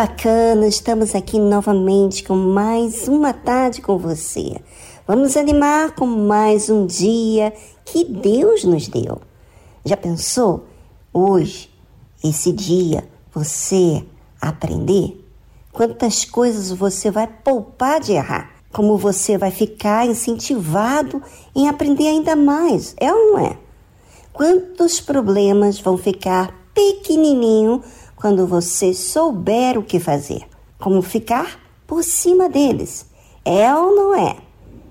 Bacana, estamos aqui novamente com mais uma tarde com você. Vamos animar com mais um dia que Deus nos deu. Já pensou? Hoje, esse dia, você aprender? Quantas coisas você vai poupar de errar? Como você vai ficar incentivado em aprender ainda mais? É ou não é? Quantos problemas vão ficar pequenininho quando você souber o que fazer, como ficar por cima deles. É ou não é?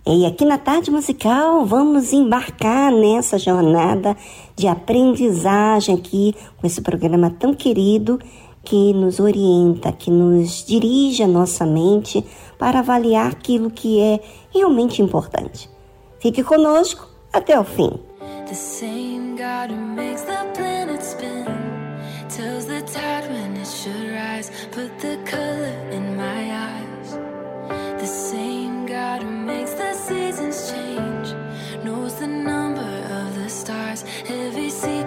E aqui na Tarde Musical vamos embarcar nessa jornada de aprendizagem aqui com esse programa tão querido que nos orienta, que nos dirige a nossa mente para avaliar aquilo que é realmente importante. Fique conosco até o fim. The color in my eyes. The same God who makes the seasons change knows the number of the stars. Every secret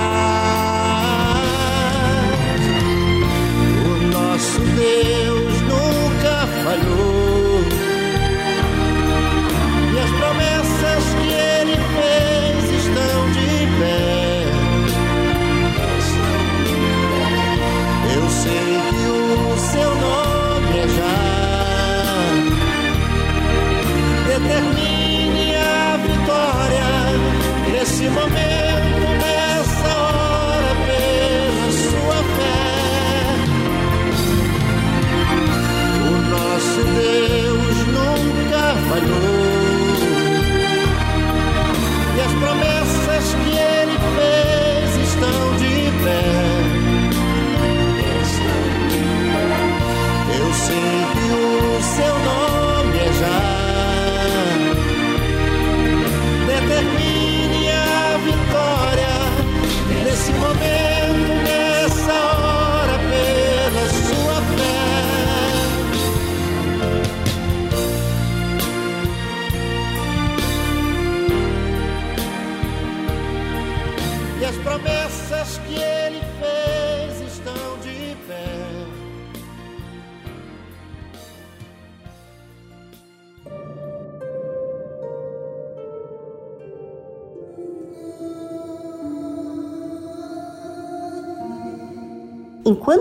nosso Deus nunca falhou. E as promessas que ele fez estão de pé. Eu sei que o seu nome é já determinado.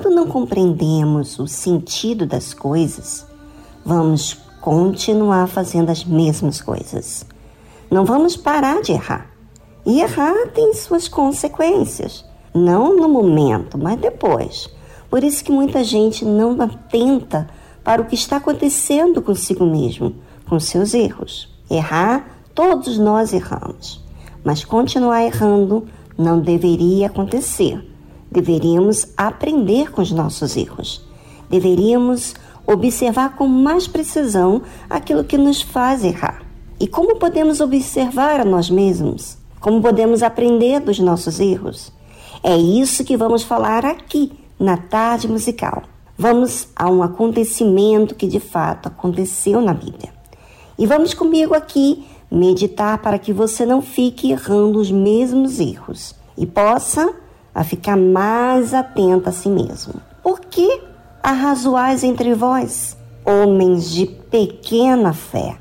Enquanto não compreendemos o sentido das coisas, vamos continuar fazendo as mesmas coisas. Não vamos parar de errar. E errar tem suas consequências, não no momento, mas depois. Por isso que muita gente não atenta para o que está acontecendo consigo mesmo, com seus erros. Errar, todos nós erramos, mas continuar errando não deveria acontecer Deveríamos aprender com os nossos erros. Deveríamos observar com mais precisão aquilo que nos faz errar. E como podemos observar a nós mesmos? Como podemos aprender dos nossos erros? É isso que vamos falar aqui na tarde musical. Vamos a um acontecimento que de fato aconteceu na Bíblia. E vamos comigo aqui meditar para que você não fique errando os mesmos erros e possa a ficar mais atenta a si mesmo. Por que arrazoais entre vós, homens de pequena fé,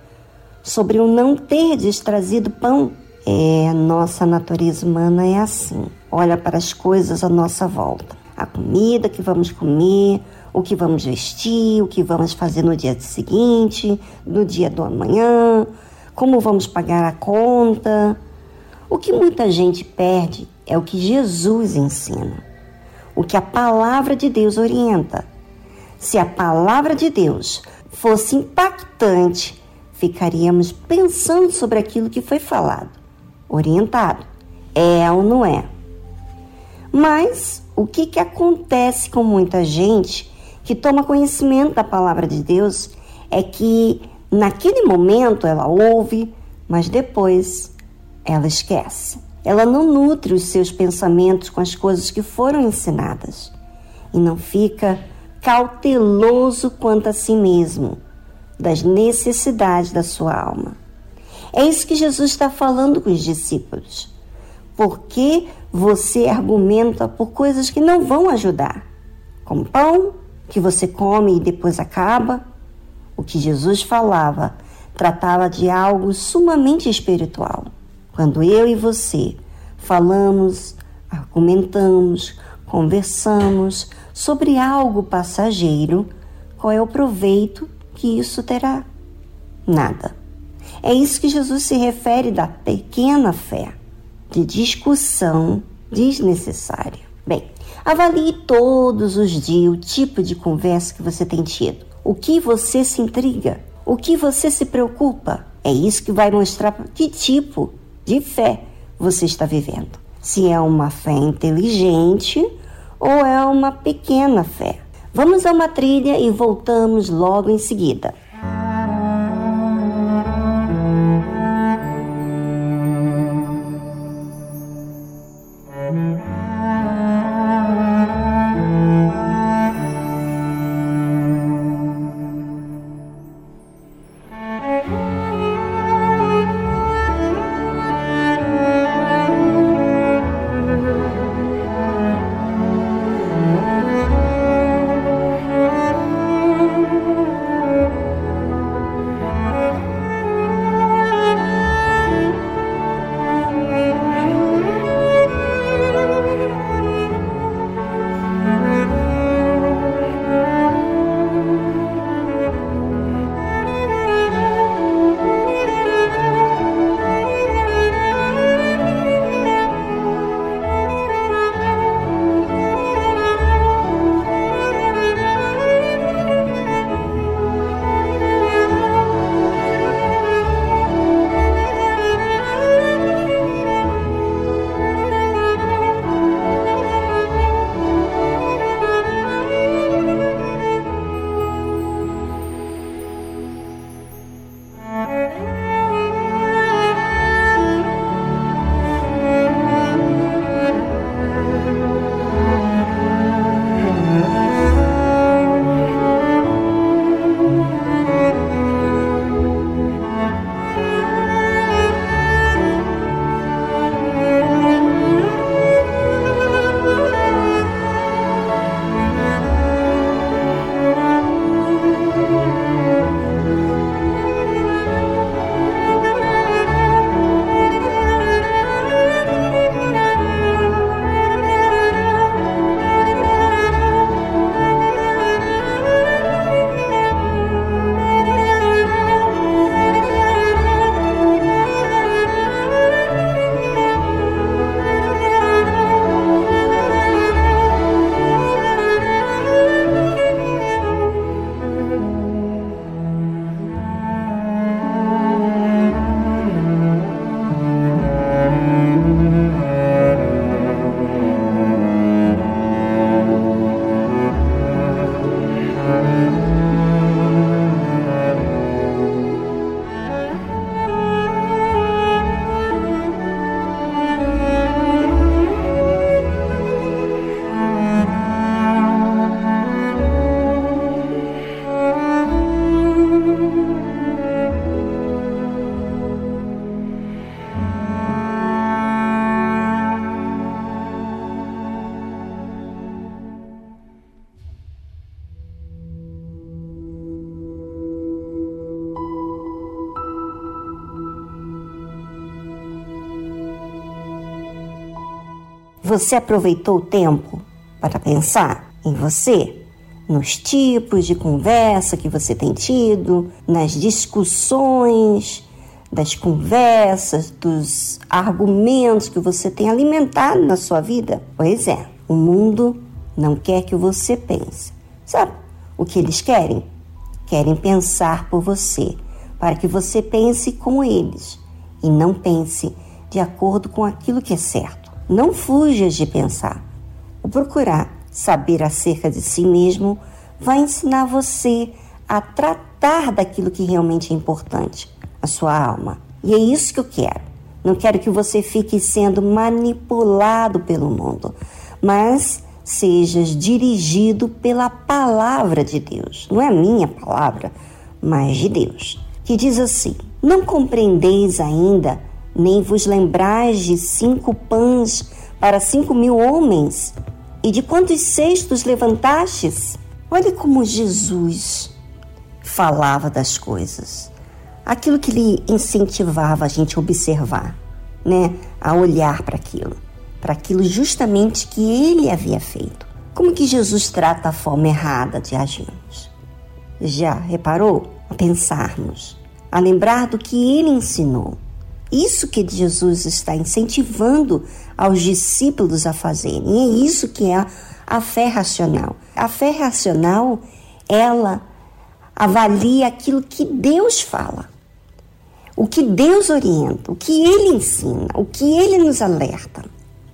sobre o não terdes trazido pão? É, nossa natureza humana é assim. Olha para as coisas à nossa volta. A comida que vamos comer, o que vamos vestir, o que vamos fazer no dia seguinte, no dia do amanhã, como vamos pagar a conta. O que muita gente perde é o que Jesus ensina, o que a palavra de Deus orienta. Se a palavra de Deus fosse impactante, ficaríamos pensando sobre aquilo que foi falado, orientado. É ou não é? Mas o que, que acontece com muita gente que toma conhecimento da palavra de Deus é que naquele momento ela ouve, mas depois ela esquece. Ela não nutre os seus pensamentos com as coisas que foram ensinadas e não fica cauteloso quanto a si mesmo, das necessidades da sua alma. É isso que Jesus está falando com os discípulos. Por que você argumenta por coisas que não vão ajudar? Como pão que você come e depois acaba? O que Jesus falava tratava de algo sumamente espiritual. Quando eu e você falamos, argumentamos, conversamos sobre algo passageiro, qual é o proveito que isso terá? Nada. É isso que Jesus se refere da pequena fé, de discussão desnecessária. Bem, avalie todos os dias o tipo de conversa que você tem tido. O que você se intriga? O que você se preocupa? É isso que vai mostrar que tipo de fé você está vivendo. Se é uma fé inteligente ou é uma pequena fé. Vamos a uma trilha e voltamos logo em seguida. Você aproveitou o tempo para pensar em você? Nos tipos de conversa que você tem tido, nas discussões, das conversas, dos argumentos que você tem alimentado na sua vida? Pois é, o mundo não quer que você pense. Sabe o que eles querem? Querem pensar por você, para que você pense como eles e não pense de acordo com aquilo que é certo. Não fujas de pensar. O procurar saber acerca de si mesmo vai ensinar você a tratar daquilo que realmente é importante a sua alma. E é isso que eu quero. Não quero que você fique sendo manipulado pelo mundo, mas sejas dirigido pela palavra de Deus. Não é a minha palavra, mas de Deus. Que diz assim: Não compreendeis ainda, nem vos lembrais de cinco pães para cinco mil homens, e de quantos cestos levantastes? Olha como Jesus falava das coisas aquilo que lhe incentivava a gente a observar, né? A olhar para aquilo, para aquilo justamente que ele havia feito. Como que Jesus trata a forma errada de agirmos? Já reparou? A pensarmos, a lembrar do que ele ensinou. Isso que Jesus está incentivando aos discípulos a fazerem. E é isso que é a, fé racional. A fé racional, ela avalia aquilo que Deus fala o que Deus orienta, o que Ele ensina, o que Ele nos alerta.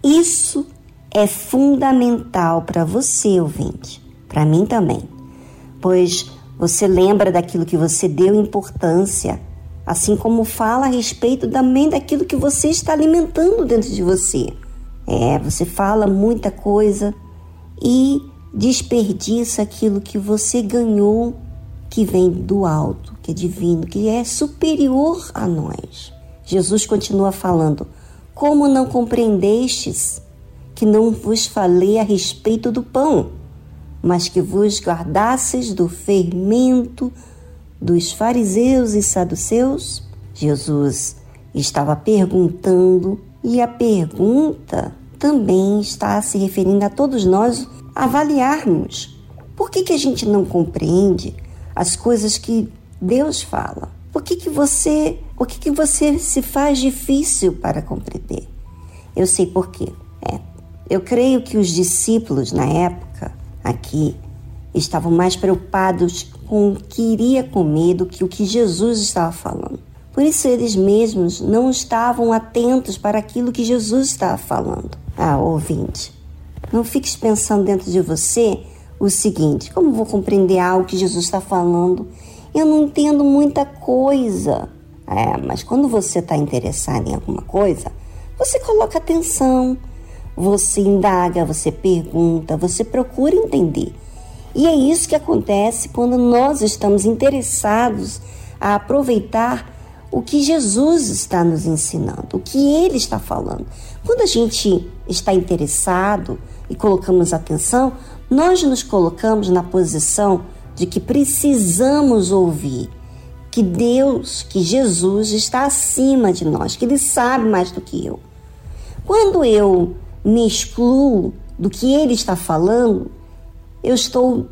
Isso é fundamental para você, ouvinte, para mim também, pois você lembra daquilo que você deu importância, assim como fala a respeito também daquilo que você está alimentando dentro de você. É, você fala muita coisa e desperdiça aquilo que você ganhou que vem do alto, que é divino, que é superior a nós. Jesus continua falando: Como não compreendestes que não vos falei a respeito do pão, mas que vos guardasseis do fermento dos fariseus e saduceus? Jesus estava perguntando e a pergunta também está se referindo a todos nós avaliarmos. Por que, que a gente não compreende as coisas que Deus fala. Por que, que você, o que, que você se faz difícil para compreender? Eu sei por quê. É, eu creio que os discípulos na época aqui estavam mais preocupados com o que iria comer do que o que Jesus estava falando. Por isso eles mesmos não estavam atentos para aquilo que Jesus estava falando. Ah, ouvinte, não fiques pensando dentro de você o seguinte: como vou compreender algo que Jesus está falando? Eu não entendo muita coisa. É, mas quando você está interessado em alguma coisa, você coloca atenção, você indaga, você pergunta, você procura entender. E é isso que acontece quando nós estamos interessados a aproveitar o que Jesus está nos ensinando, o que ele está falando. Quando a gente está interessado e colocamos atenção, nós nos colocamos na posição de que precisamos ouvir que Deus, que Jesus está acima de nós, que Ele sabe mais do que eu. Quando eu me excluo do que Ele está falando, eu estou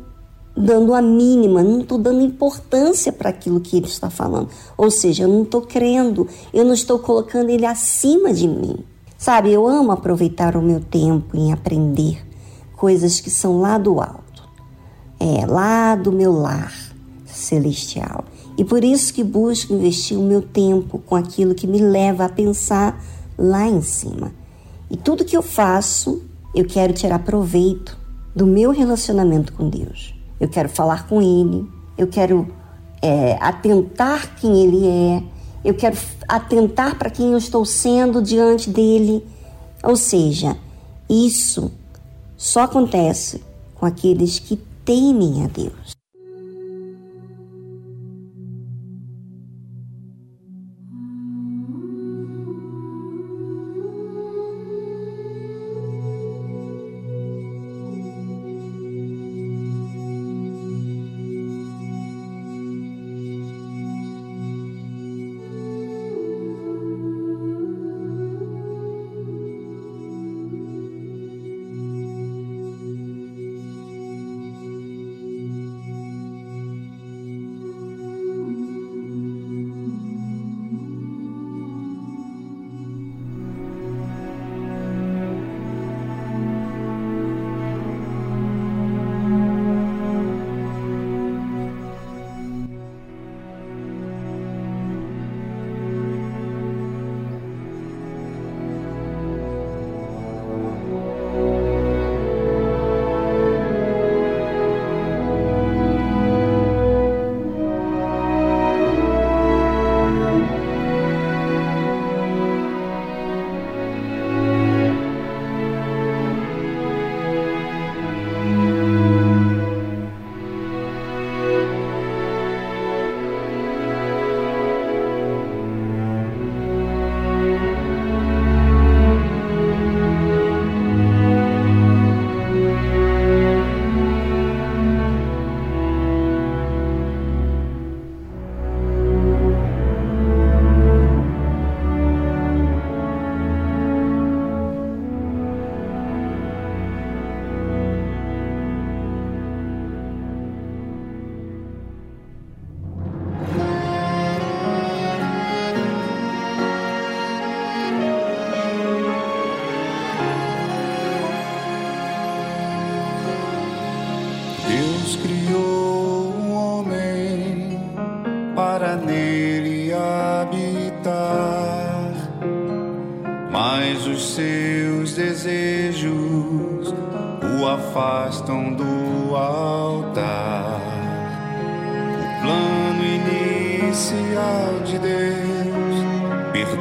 dando a mínima, não estou dando importância para aquilo que Ele está falando. Ou seja, eu não estou crendo, eu não estou colocando Ele acima de mim. Sabe, eu amo aproveitar o meu tempo em aprender coisas que são lá do alto, é lá do meu lar celestial. E por isso que busco investir o meu tempo com aquilo que me leva a pensar lá em cima. E tudo que eu faço, eu quero tirar proveito do meu relacionamento com Deus. Eu quero falar com Ele, eu quero é, atentar quem Ele é, eu quero atentar para quem eu estou sendo diante dele. Ou seja, isso só acontece com aqueles que temem a Deus.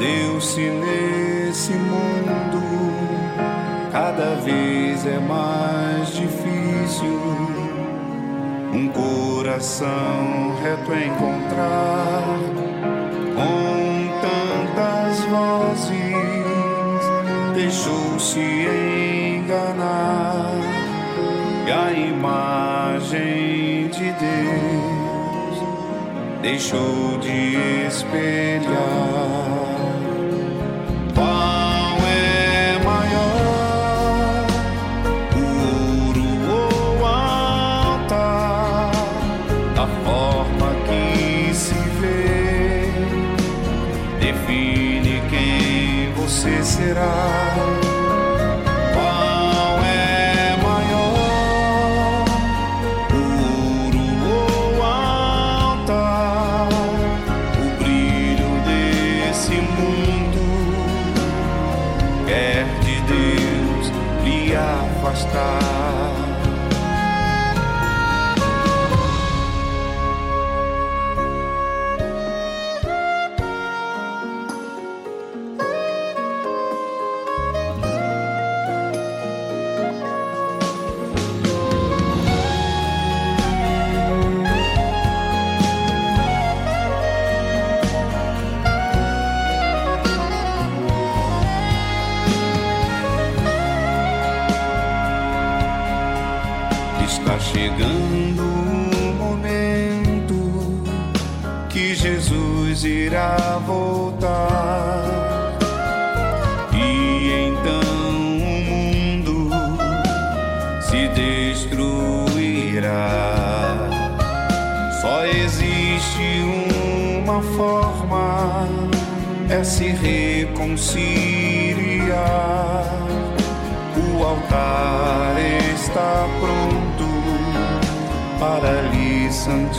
Perdeu-se nesse mundo. Cada vez é mais difícil um coração reto encontrar com tantas vozes deixou-se enganar e a imagem de Deus deixou de espelhar. Será. Irá voltar. E então o mundo se destruirá. Só existe uma forma, é se reconciliar. O altar está pronto para lhe santificar.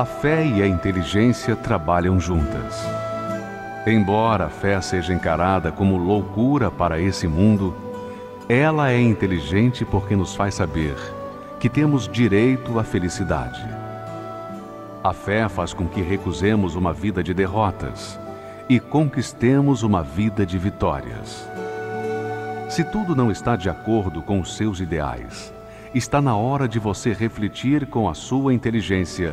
A fé e a inteligência trabalham juntas. Embora a fé seja encarada como loucura para esse mundo, ela é inteligente porque nos faz saber que temos direito à felicidade. A fé faz com que recusemos uma vida de derrotas e conquistemos uma vida de vitórias. Se tudo não está de acordo com os seus ideais, está na hora de você refletir com a sua inteligência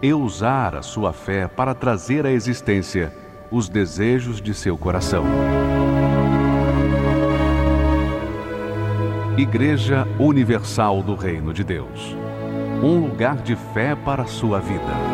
e usar a sua fé para trazer à existência os desejos de seu coração. Igreja Universal do Reino de Deus um lugar de fé para a sua vida.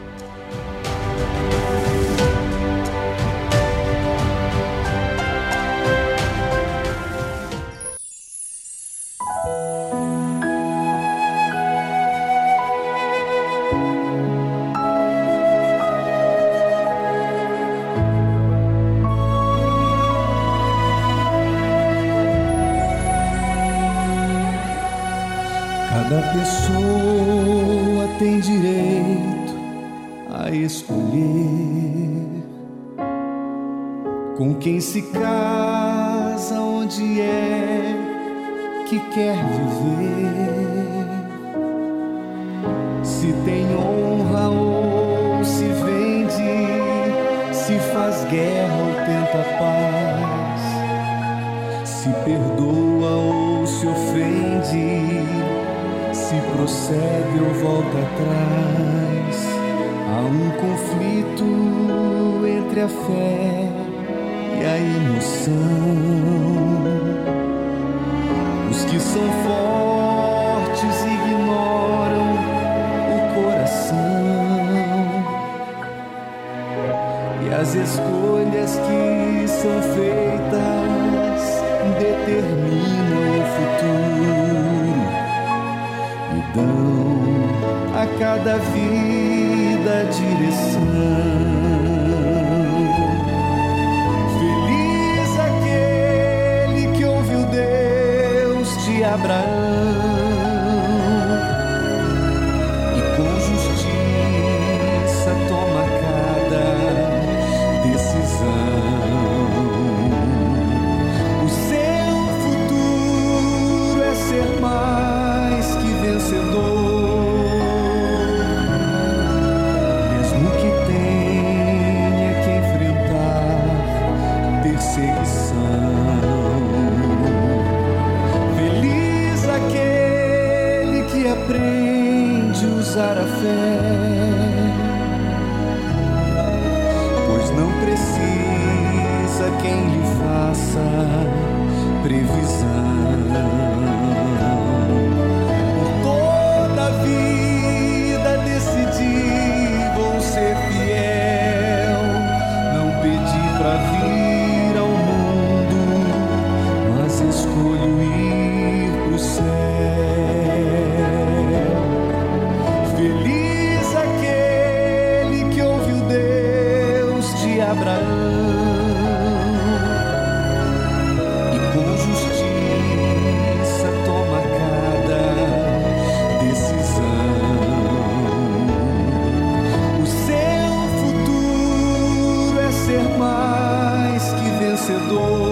vencedor.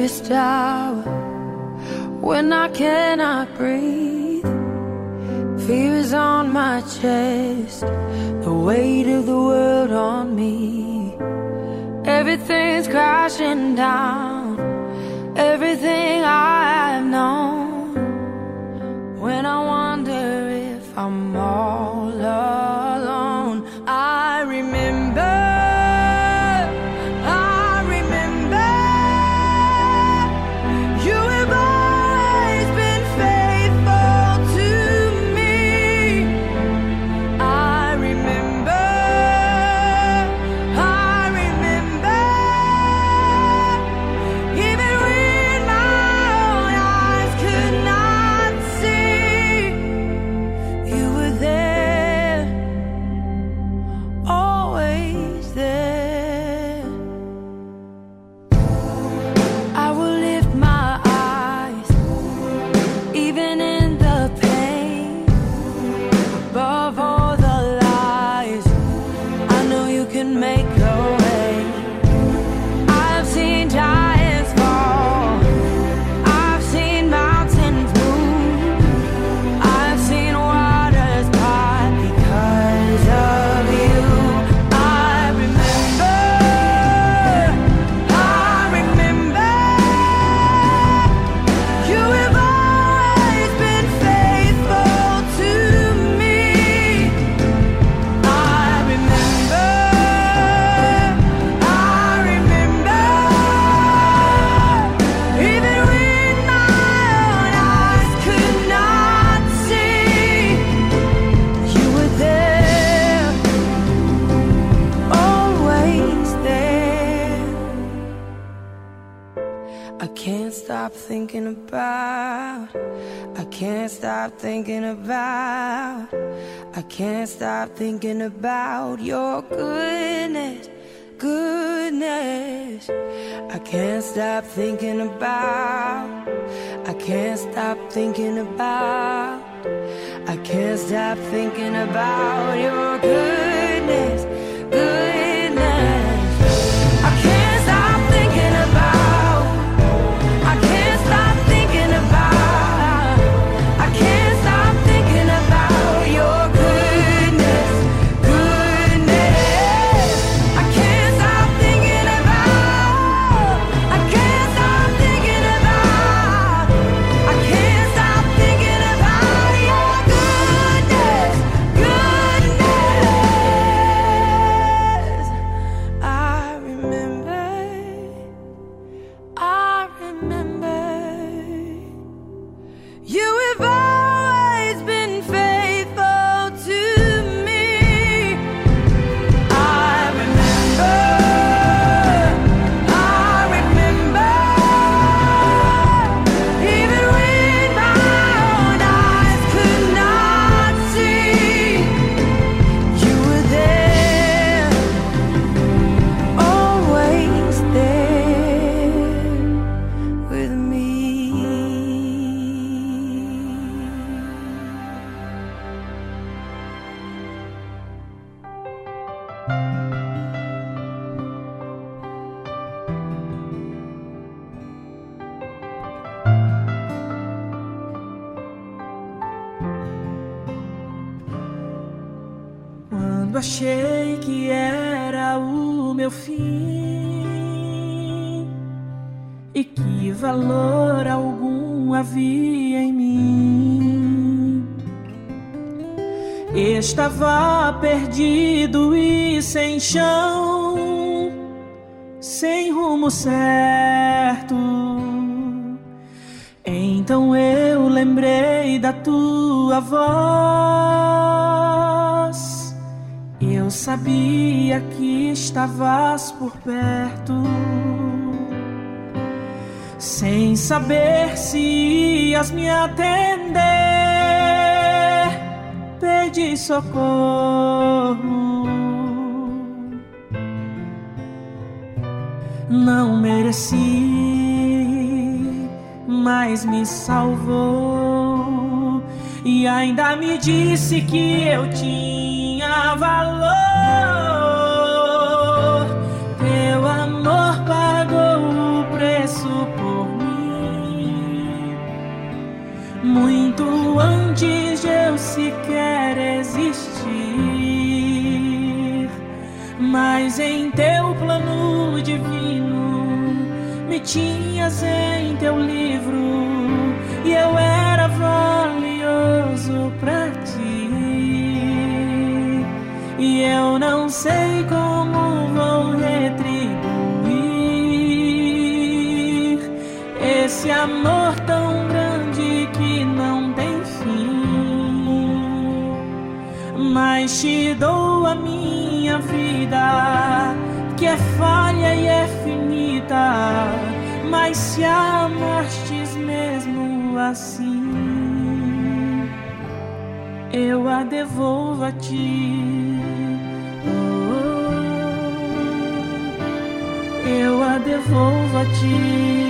darkest hour when I cannot breathe. Fear is on my chest, the weight of the world on me. Everything's crashing down. thinking about. I can't stop thinking about your goodness, goodness. I can't stop thinking about. I can't stop thinking about. I can't stop thinking about your goodness. valor algum havia em mim. Estava perdido e sem chão, sem rumo certo. Então eu lembrei da tua voz. Eu sabia que estavas por perto sem saber se ias me atender. Pedi socorro. Não mereci, mas me salvou. E ainda me disse que eu tinha valor. Mas em teu plano divino me tinhas em teu livro e eu era valioso pra ti. E eu não sei como vou retribuir esse amor tão grande que não tem fim. Mas te dou vida, que é falha e é finita. Mas se amastes mesmo assim, eu a devolvo a ti. Oh, eu a devolvo a ti.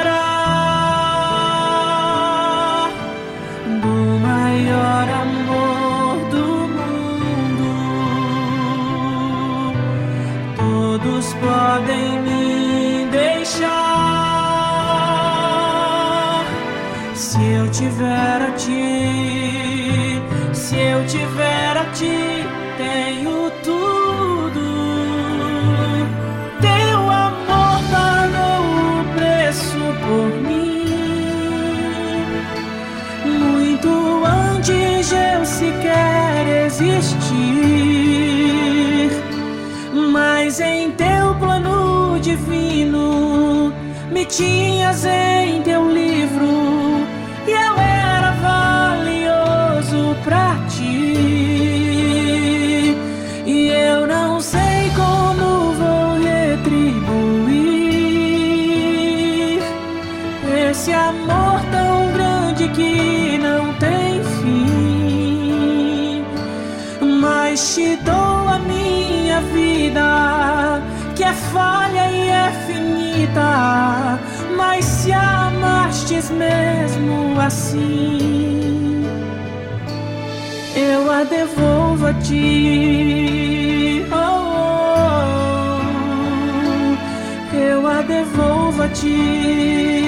Todos podem me deixar se eu tiver a ti. Se eu tiver a ti, tenho tudo. Teu amor pagou o preço por mim. Muito antes eu sequer existir. Tinhas em teu livro e eu era valioso pra ti. E eu não sei como vou retribuir esse amor tão grande que não tem fim. Mas te dou a minha vida, que é falha e é finita. Mesmo assim, eu a devolvo a ti. Oh, oh, eu a devolvo a ti.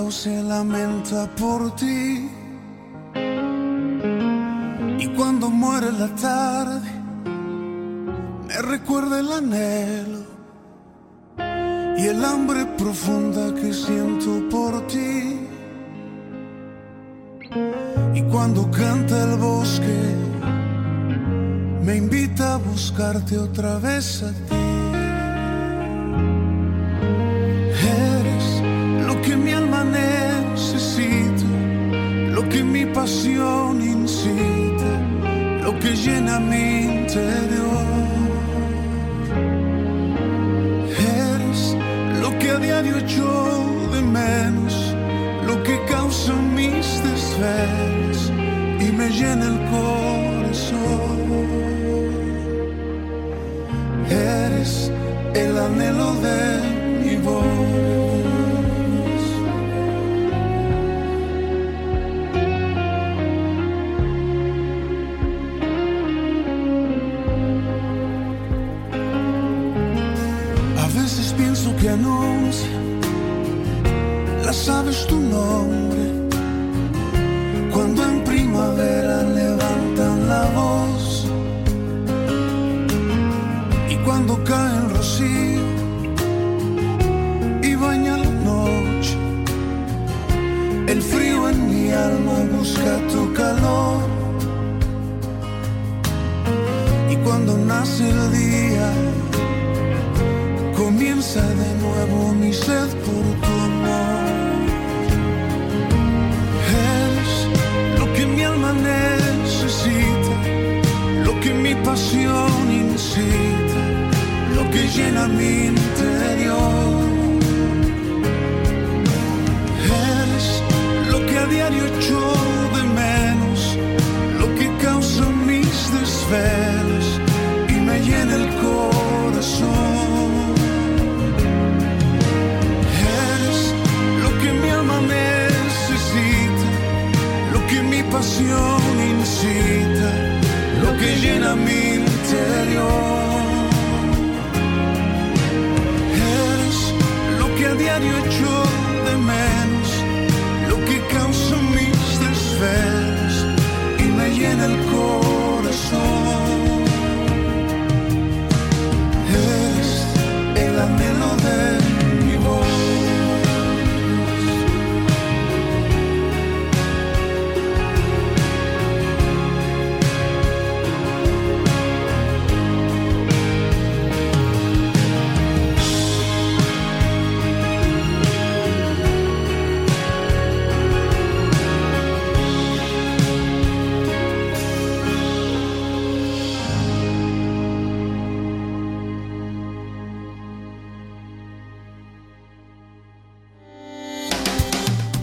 Sauce lamenta por ti. Y cuando muere la tarde, me recuerda el anhelo y el hambre profunda que siento por ti. Y cuando canta el bosque, me invita a buscarte otra vez a ti. Pasión incita, lo que llena mi interior. Eres lo que a diario echo de menos, lo que causa mis desvelos y me llena el corazón. Eres el anhelo de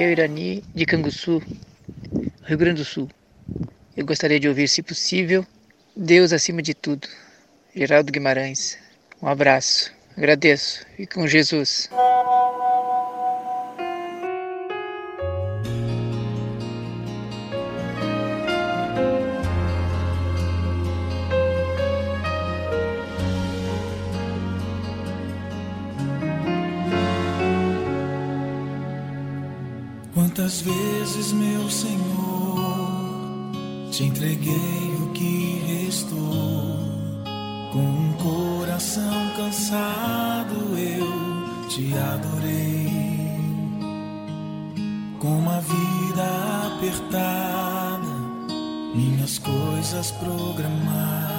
É o Irani de Canguçu, Rio Grande do Sul. Eu gostaria de ouvir, se possível, Deus acima de tudo. Geraldo Guimarães. Um abraço. Agradeço. E com Jesus. Quantas vezes, meu Senhor, te entreguei o que restou. Com um coração cansado eu te adorei. Com uma vida apertada, minhas coisas programadas,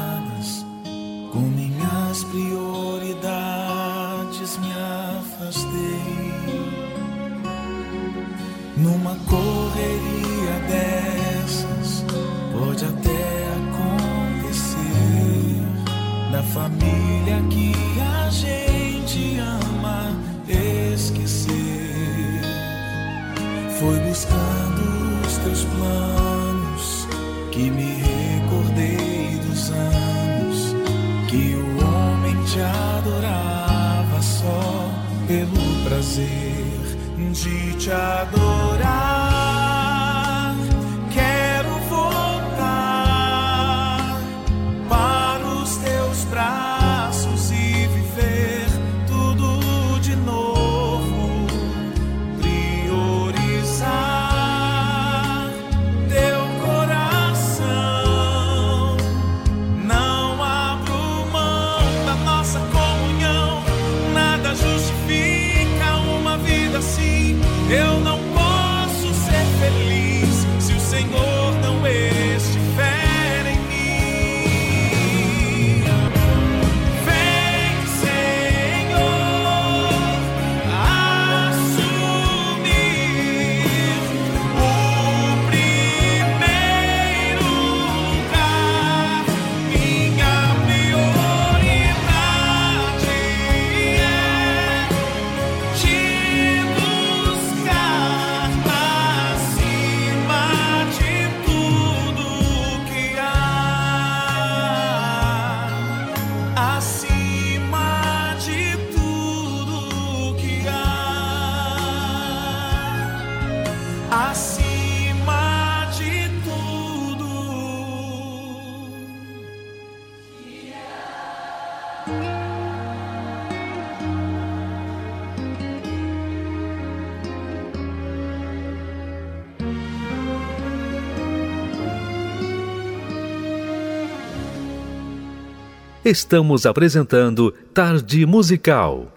Estamos apresentando Tarde Musical.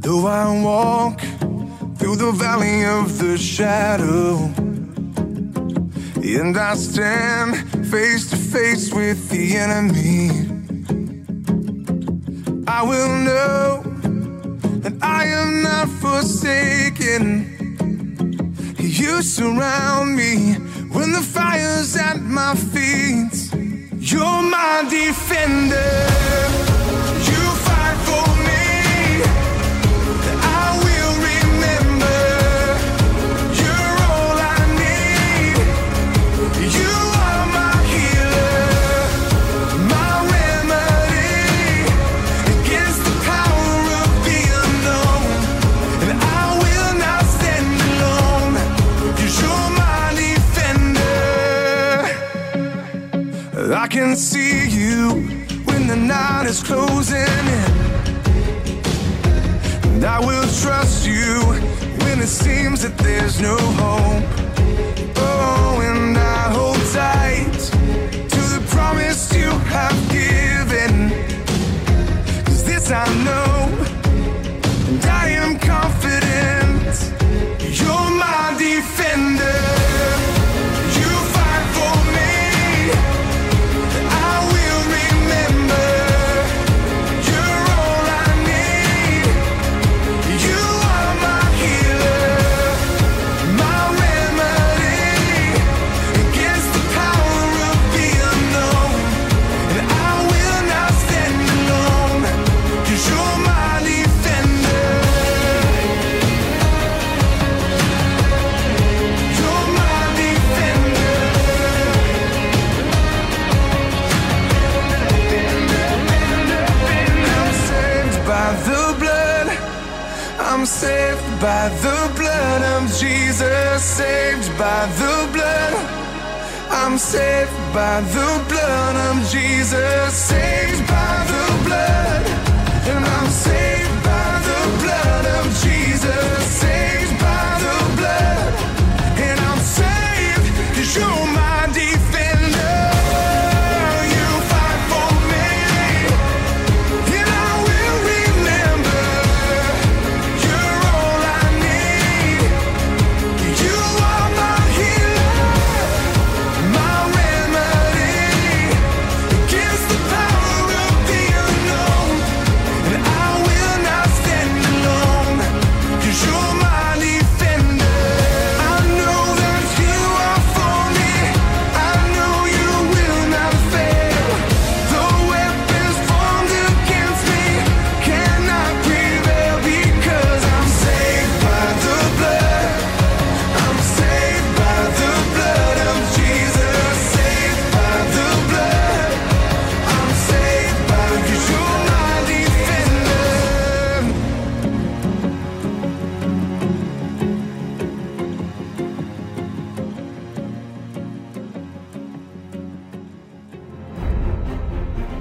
Though I walk through the valley of the shadow, and I stand face to face with the enemy, I will know that I am not forsaken. You surround me when the fire's at my feet. You're my defender. Can see you when the night is closing in. And I will trust you when it seems that there's no hope. Oh, and I hold tight to the promise you have given. Cause this I know, and I am confident. You're my defender. By the blood of Jesus. Saved by the blood. I'm saved by the blood of Jesus. Saved by the blood. And I'm saved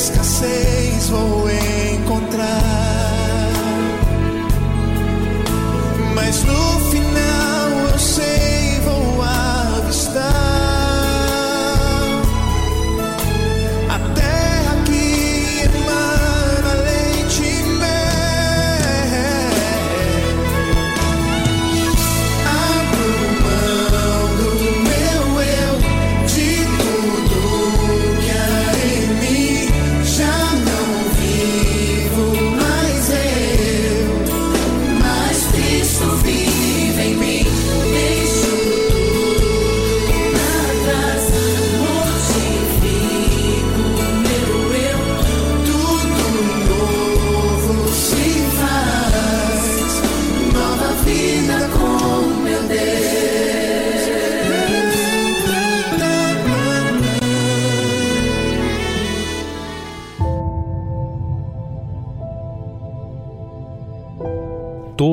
Escassez vou encontrar. Mas no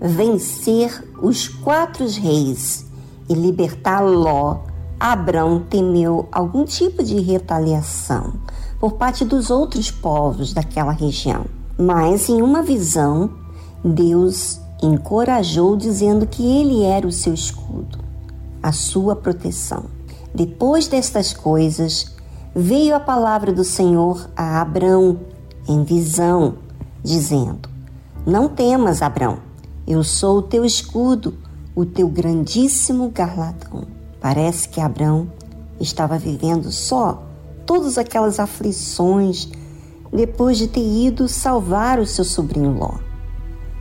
Vencer os quatro reis e libertar Ló, Abrão temeu algum tipo de retaliação por parte dos outros povos daquela região. Mas em uma visão, Deus encorajou dizendo que ele era o seu escudo, a sua proteção. Depois destas coisas, veio a palavra do Senhor a Abrão em visão, dizendo: Não temas, Abrão, eu sou o teu escudo, o teu grandíssimo galardão. Parece que Abrão estava vivendo só todas aquelas aflições depois de ter ido salvar o seu sobrinho Ló.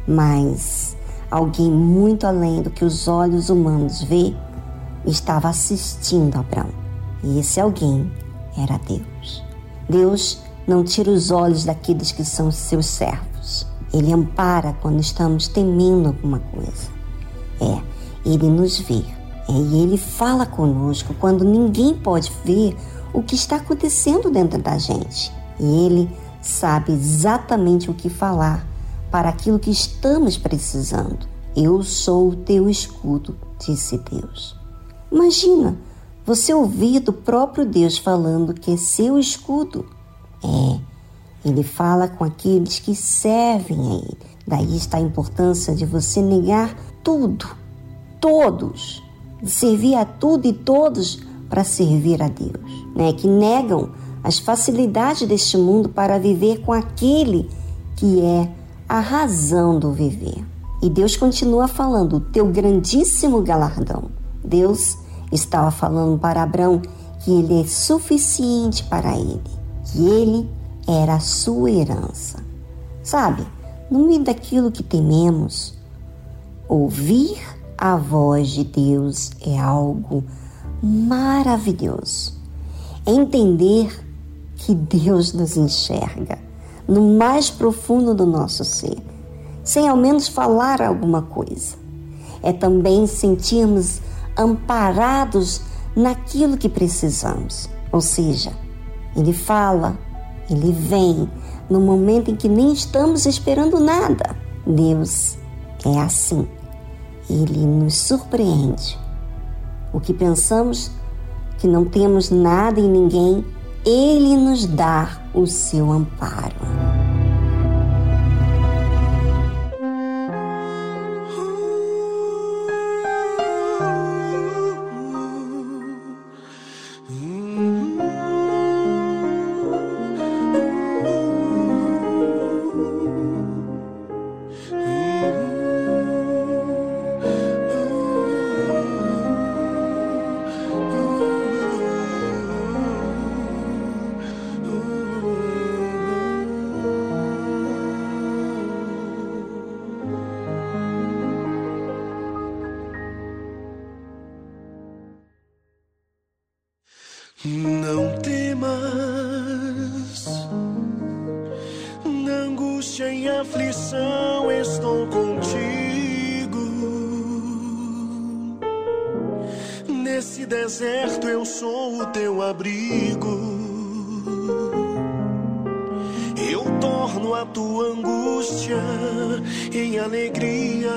Mas alguém muito além do que os olhos humanos vê estava assistindo Abrão. E esse alguém era Deus. Deus não tira os olhos daqueles que são seus servos. Ele ampara quando estamos temendo alguma coisa. É, ele nos vê. É, e ele fala conosco quando ninguém pode ver o que está acontecendo dentro da gente. E ele sabe exatamente o que falar para aquilo que estamos precisando. Eu sou o teu escudo, disse Deus. Imagina você ouvir do próprio Deus falando que é seu escudo. É, ele fala com aqueles que servem a ele. Daí está a importância de você negar tudo, todos, servir a tudo e todos para servir a Deus, né? Que negam as facilidades deste mundo para viver com aquele que é a razão do viver. E Deus continua falando, o teu grandíssimo galardão. Deus estava falando para Abraão que ele é suficiente para ele, que ele era a sua herança. Sabe, no meio daquilo que tememos, ouvir a voz de Deus é algo maravilhoso. É entender que Deus nos enxerga no mais profundo do nosso ser, sem ao menos falar alguma coisa. É também sentirmos amparados naquilo que precisamos, ou seja, Ele fala, ele vem no momento em que nem estamos esperando nada. Deus é assim. Ele nos surpreende. O que pensamos que não temos nada e ninguém, Ele nos dá o seu amparo. deserto eu sou o teu abrigo. Eu torno a tua angústia em alegria.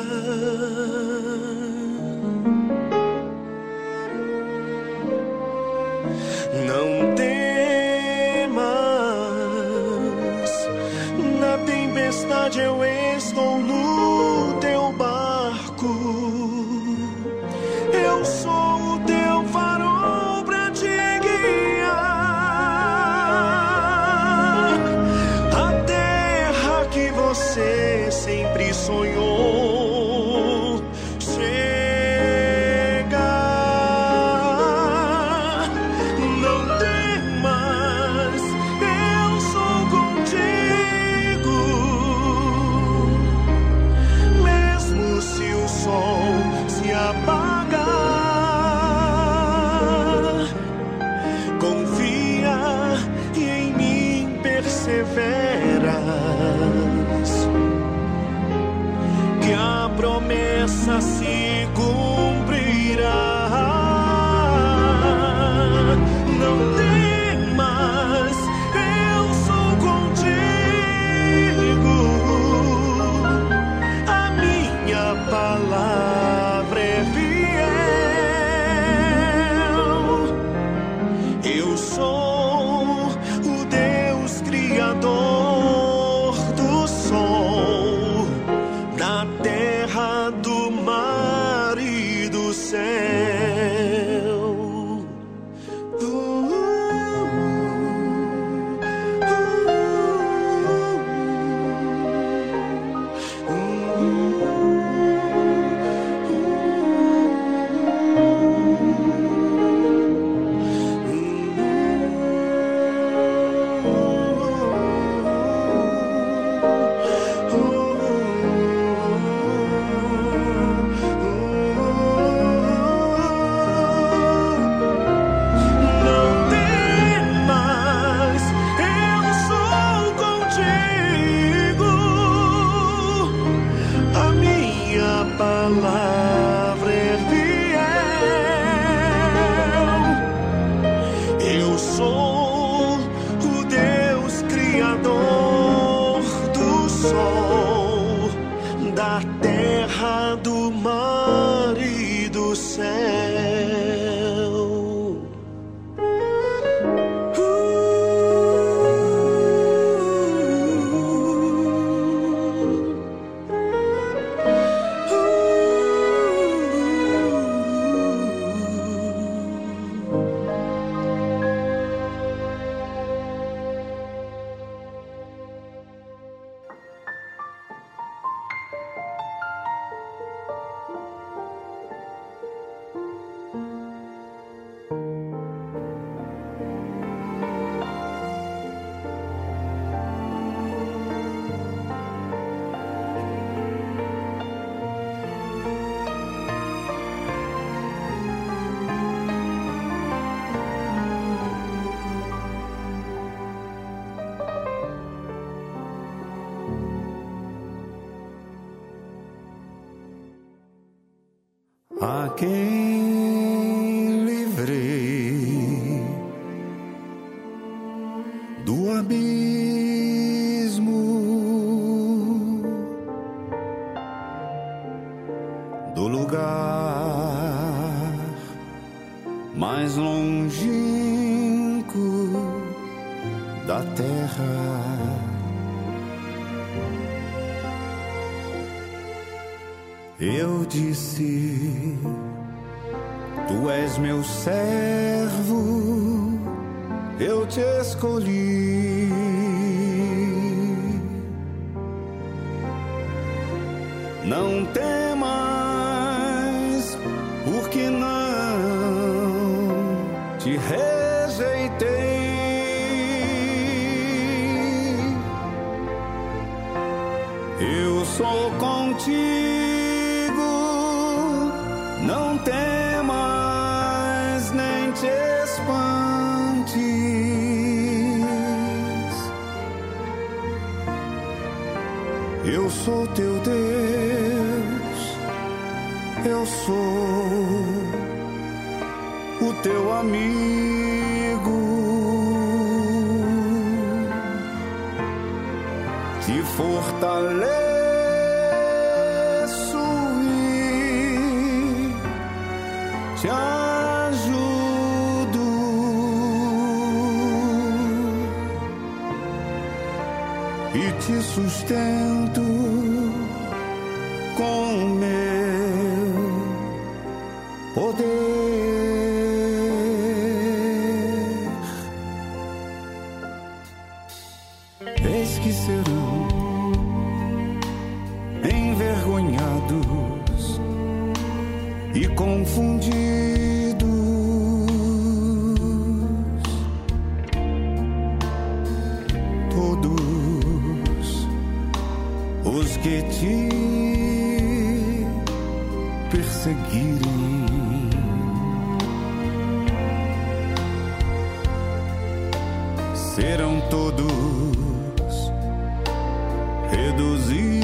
Reduzidos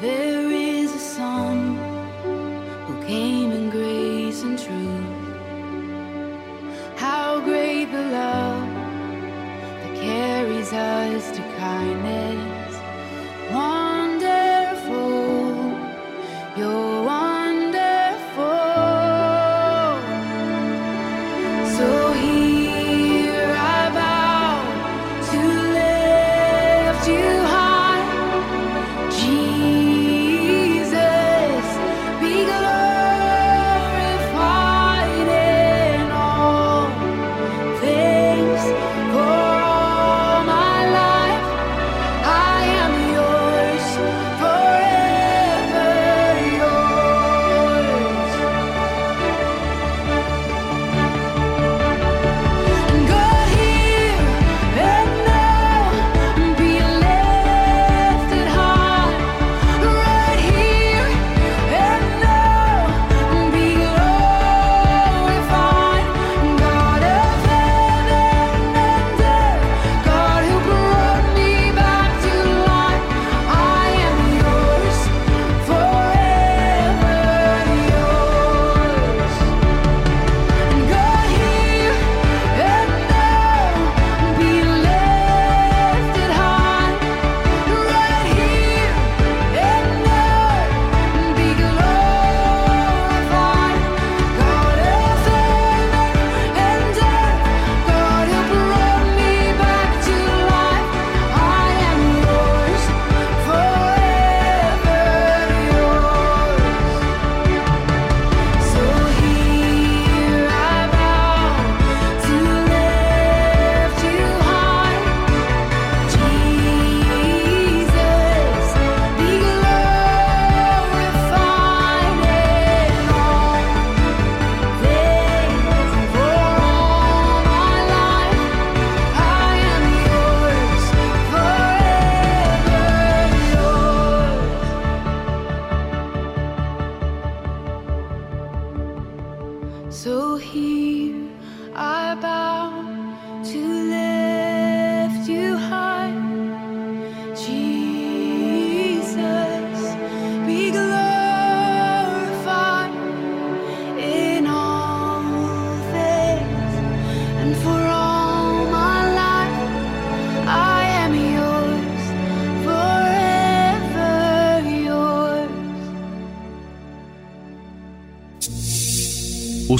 There is a son who came in grace and truth. How great the love that carries us to kindness.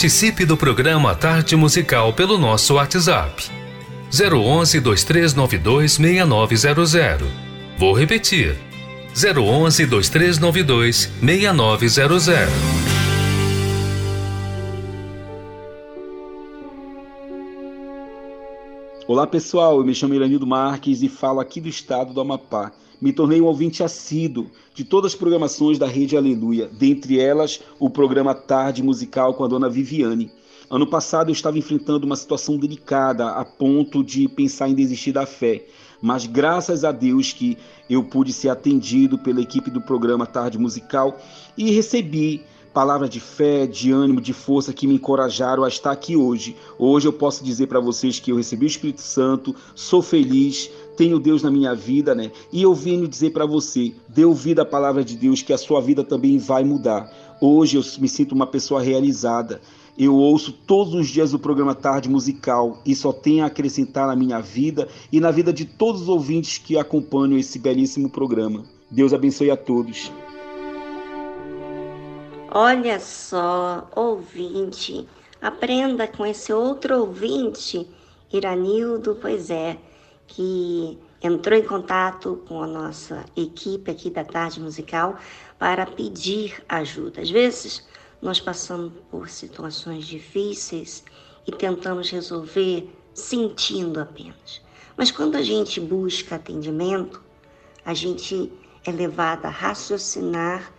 Participe do programa Tarde Musical pelo nosso WhatsApp. 011 2392 6900. Vou repetir. 011 2392 6900. Olá pessoal, eu me chamo Iranildo Marques e falo aqui do estado do Amapá. Me tornei um ouvinte assíduo de todas as programações da Rede Aleluia, dentre elas o programa Tarde Musical com a dona Viviane. Ano passado eu estava enfrentando uma situação delicada a ponto de pensar em desistir da fé, mas graças a Deus que eu pude ser atendido pela equipe do programa Tarde Musical e recebi palavras de fé, de ânimo, de força que me encorajaram a estar aqui hoje. Hoje eu posso dizer para vocês que eu recebi o Espírito Santo, sou feliz, tenho Deus na minha vida, né? E eu venho dizer para você, dê ouvido à palavra de Deus que a sua vida também vai mudar. Hoje eu me sinto uma pessoa realizada. Eu ouço todos os dias o programa Tarde Musical e só tem a acrescentar na minha vida e na vida de todos os ouvintes que acompanham esse belíssimo programa. Deus abençoe a todos. Olha só, ouvinte, aprenda com esse outro ouvinte, Iranildo, pois é, que entrou em contato com a nossa equipe aqui da Tarde Musical para pedir ajuda. Às vezes, nós passamos por situações difíceis e tentamos resolver sentindo apenas. Mas quando a gente busca atendimento, a gente é levado a raciocinar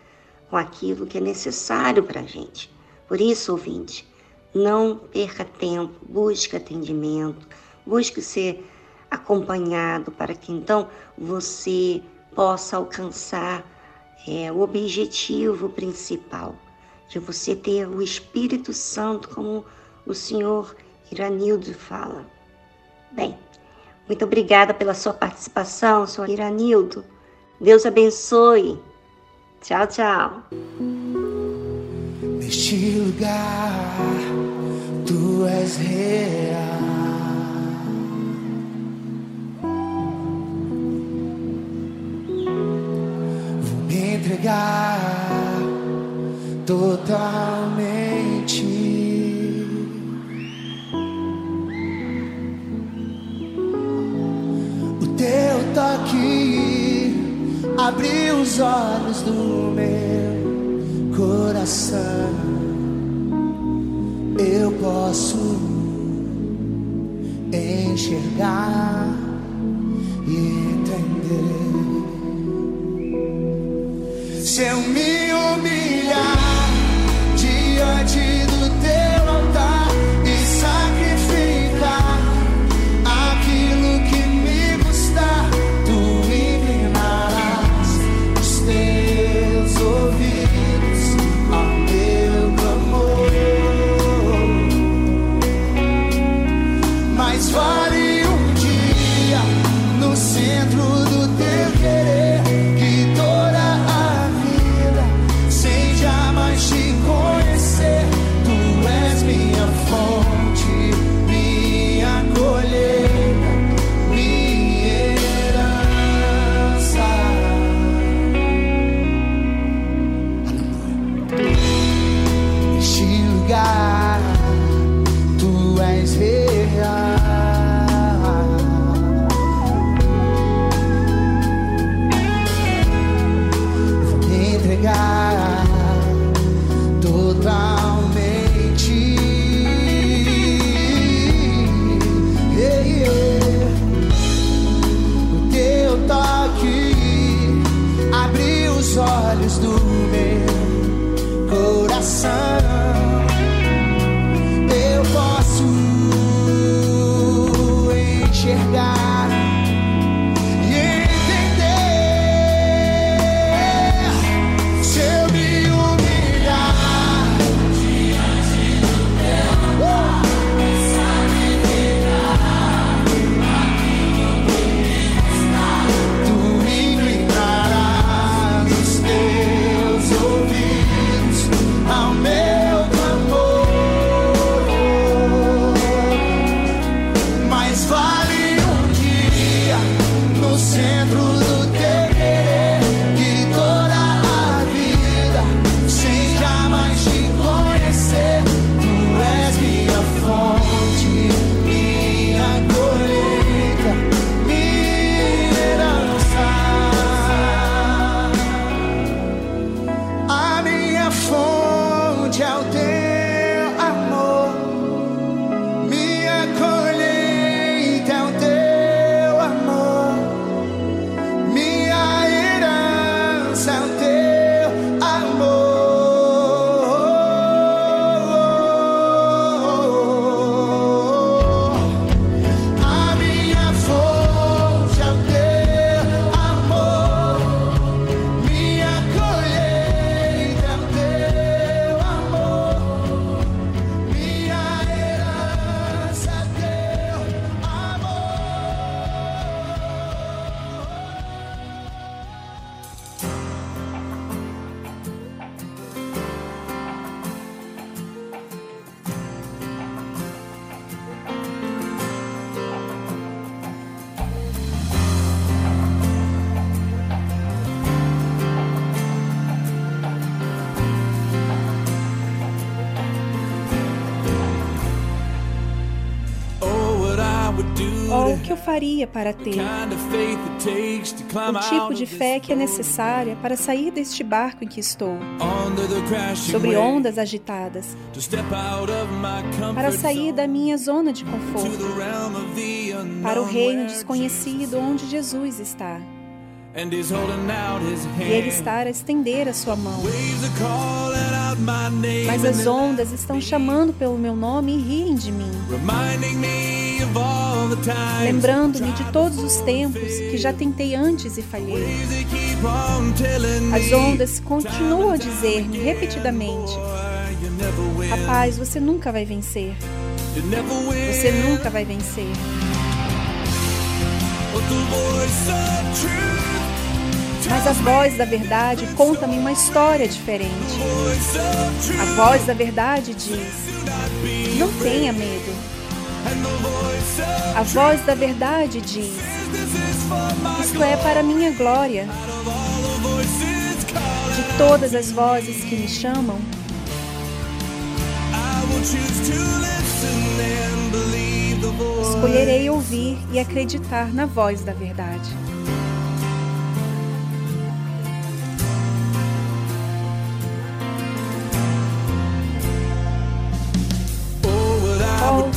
com aquilo que é necessário para a gente. Por isso, ouvinte, não perca tempo, busque atendimento, busque ser acompanhado para que então você possa alcançar é, o objetivo principal de você ter o Espírito Santo, como o senhor Iranildo fala. Bem, muito obrigada pela sua participação, senhor Iranildo. Deus abençoe. Tchau, tchau. Neste lugar, tu és real. Entregar totalmente. O teu toque abriu os olhos do meu coração. Eu posso enxergar e Se eu faria para ter? O tipo de fé que é necessária para sair deste barco em que estou, sobre ondas agitadas, para sair da minha zona de conforto, para o reino desconhecido onde Jesus está. E Ele está a estender a sua mão. Mas as ondas estão chamando pelo meu nome e riem de mim. Lembrando-me de todos os tempos que já tentei antes e falhei. As ondas continuam a dizer-me repetidamente: Rapaz, você nunca vai vencer. Você nunca vai vencer. Mas a voz da verdade conta-me uma história diferente. A voz da verdade diz: Não tenha medo. A voz da verdade diz: Isto é para minha glória. De todas as vozes que me chamam, escolherei ouvir e acreditar na voz da verdade.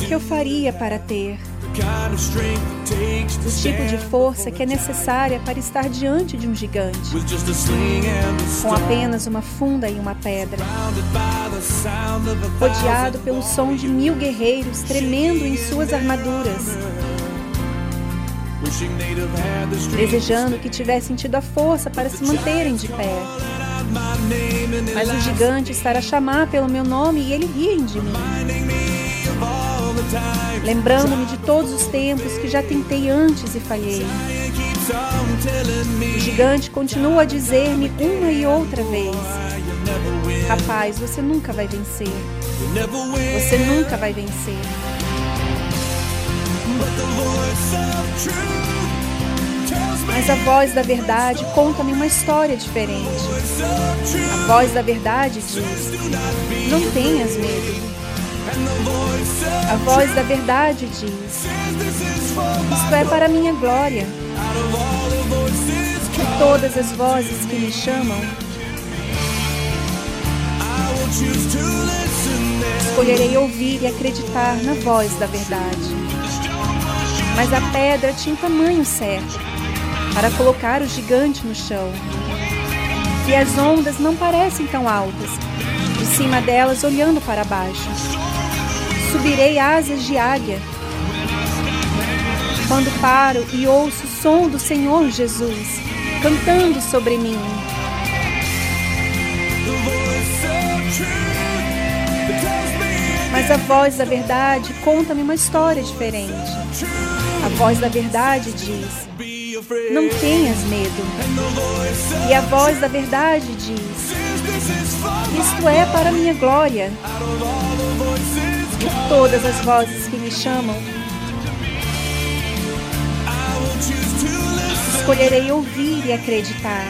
Que eu faria para ter o tipo de força que é necessária para estar diante de um gigante, com apenas uma funda e uma pedra, rodeado pelo som de mil guerreiros tremendo em suas armaduras, desejando que tivessem tido a força para se manterem de pé. Mas o gigante estará a chamar pelo meu nome e ele ri de mim lembrando-me de todos os tempos que já tentei antes e falhei. O gigante continua a dizer-me uma e outra vez: Rapaz, você nunca vai vencer. Você nunca vai vencer. Mas a voz da verdade conta-me uma história diferente. A voz da verdade diz: Não tenhas medo. A voz da verdade diz: Isto é para minha glória. De todas as vozes que me chamam, escolherei ouvir e acreditar na voz da verdade. Mas a pedra tinha um tamanho certo para colocar o gigante no chão. E as ondas não parecem tão altas, de cima delas olhando para baixo subirei asas de águia. Quando paro e ouço o som do Senhor Jesus cantando sobre mim. Mas a voz da verdade conta-me uma história diferente. A voz da verdade diz: Não tenhas medo. E a voz da verdade diz: Isto é para minha glória de todas as vozes que me chamam. Escolherei ouvir e acreditar.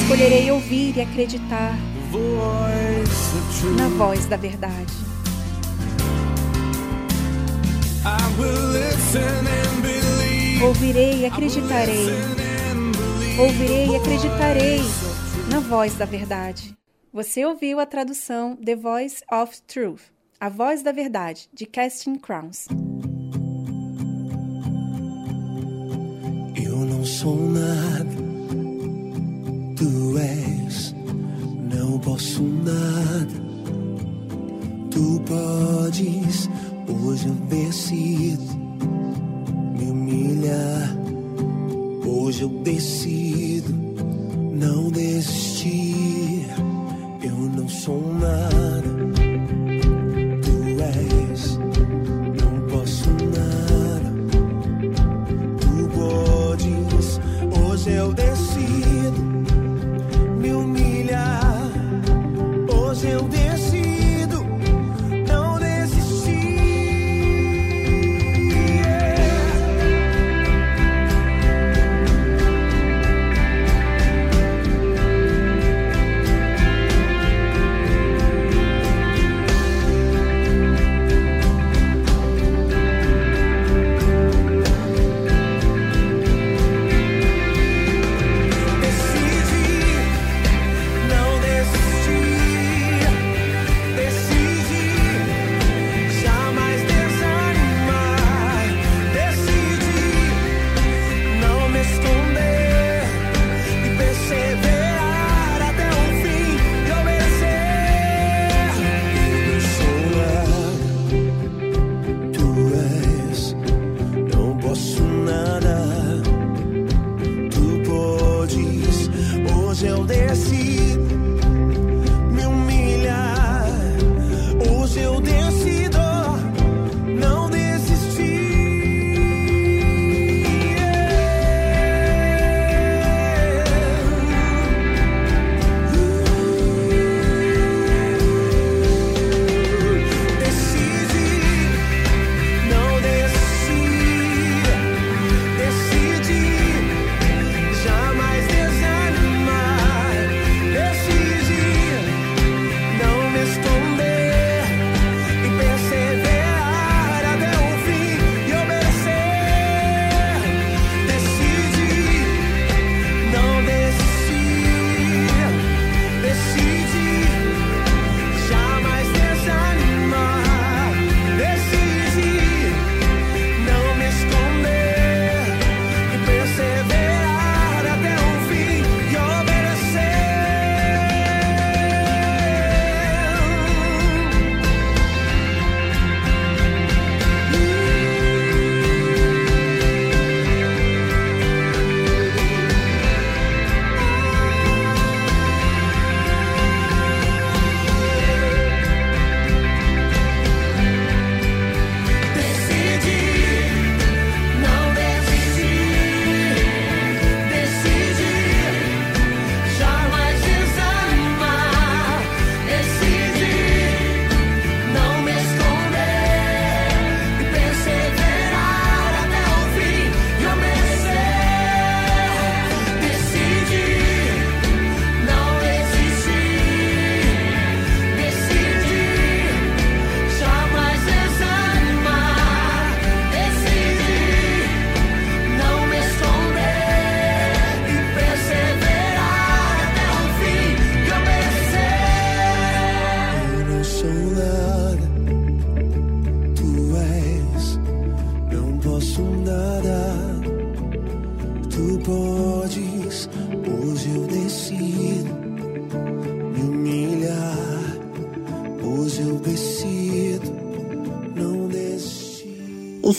Escolherei ouvir e acreditar na voz da verdade. Ouvirei e acreditarei. Ouvirei e acreditarei na voz da verdade. Você ouviu a tradução The Voice of Truth, A Voz da Verdade, de Casting Crowns. Eu não sou nada, tu és, não posso nada. Tu podes, hoje eu decido me humilhar. Hoje eu decido não desistir. Eu não sou nada.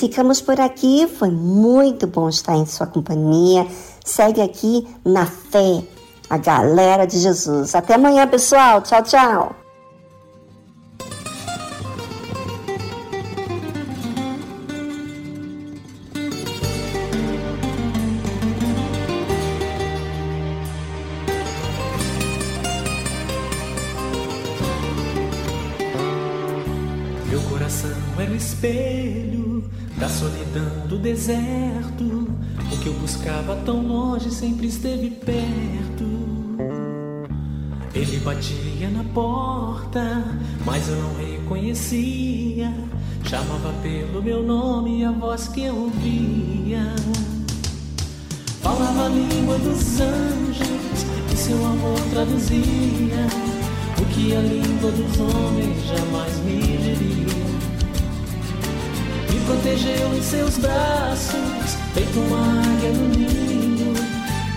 Ficamos por aqui. Foi muito bom estar em sua companhia. Segue aqui na fé, a galera de Jesus. Até amanhã, pessoal. Tchau, tchau. Que eu buscava tão longe sempre esteve perto. Ele batia na porta, mas eu não reconhecia. Chamava pelo meu nome a voz que eu ouvia. Falava a língua dos anjos e seu amor traduzia o que a língua dos homens jamais me diria. Me protegeu em seus braços, feito uma águia no ninho.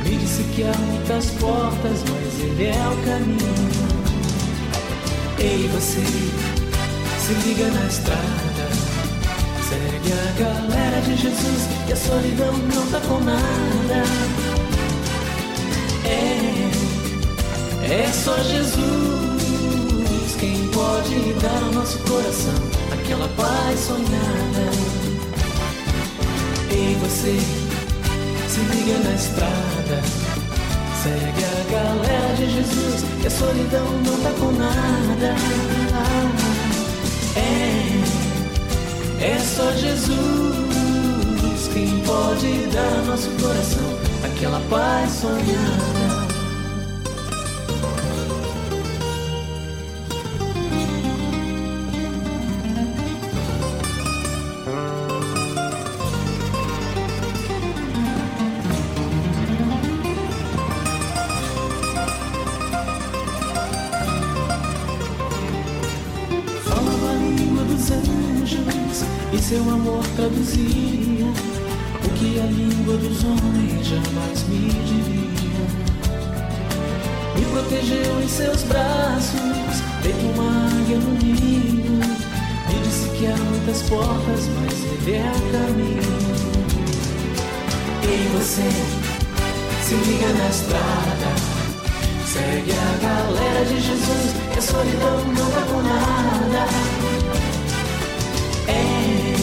Me disse que há muitas portas, mas ele é o caminho. Ei, você, se liga na estrada. Segue a galera de Jesus e a solidão não tá com nada. É, é só Jesus quem pode dar ao nosso coração aquela paz sonhada. Ei, você, se liga na estrada. Segue a galera de Jesus que a solidão não tá com nada. É, é só Jesus quem pode dar nosso coração aquela paz sonhada. Se liga na estrada. Segue a galera de Jesus, a solidão não tá com nada. É,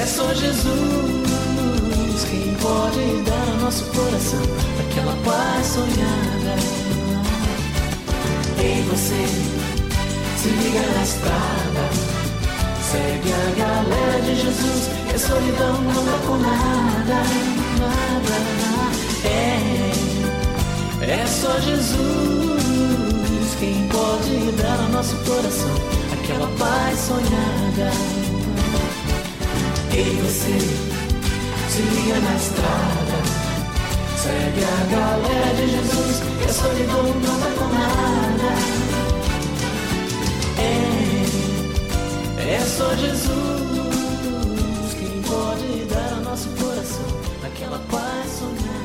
é só Jesus quem pode dar ao nosso coração aquela paz sonhada. Ei, você, se liga na estrada. Segue a galera de Jesus, solidão não é com nada, nada. É, é só Jesus quem pode dar ao nosso coração aquela paz sonhada. E você, se liga na estrada, segue a galera de Jesus, que a solidão não é com nada. É, é só Jesus. aquela paz sonhada. Né?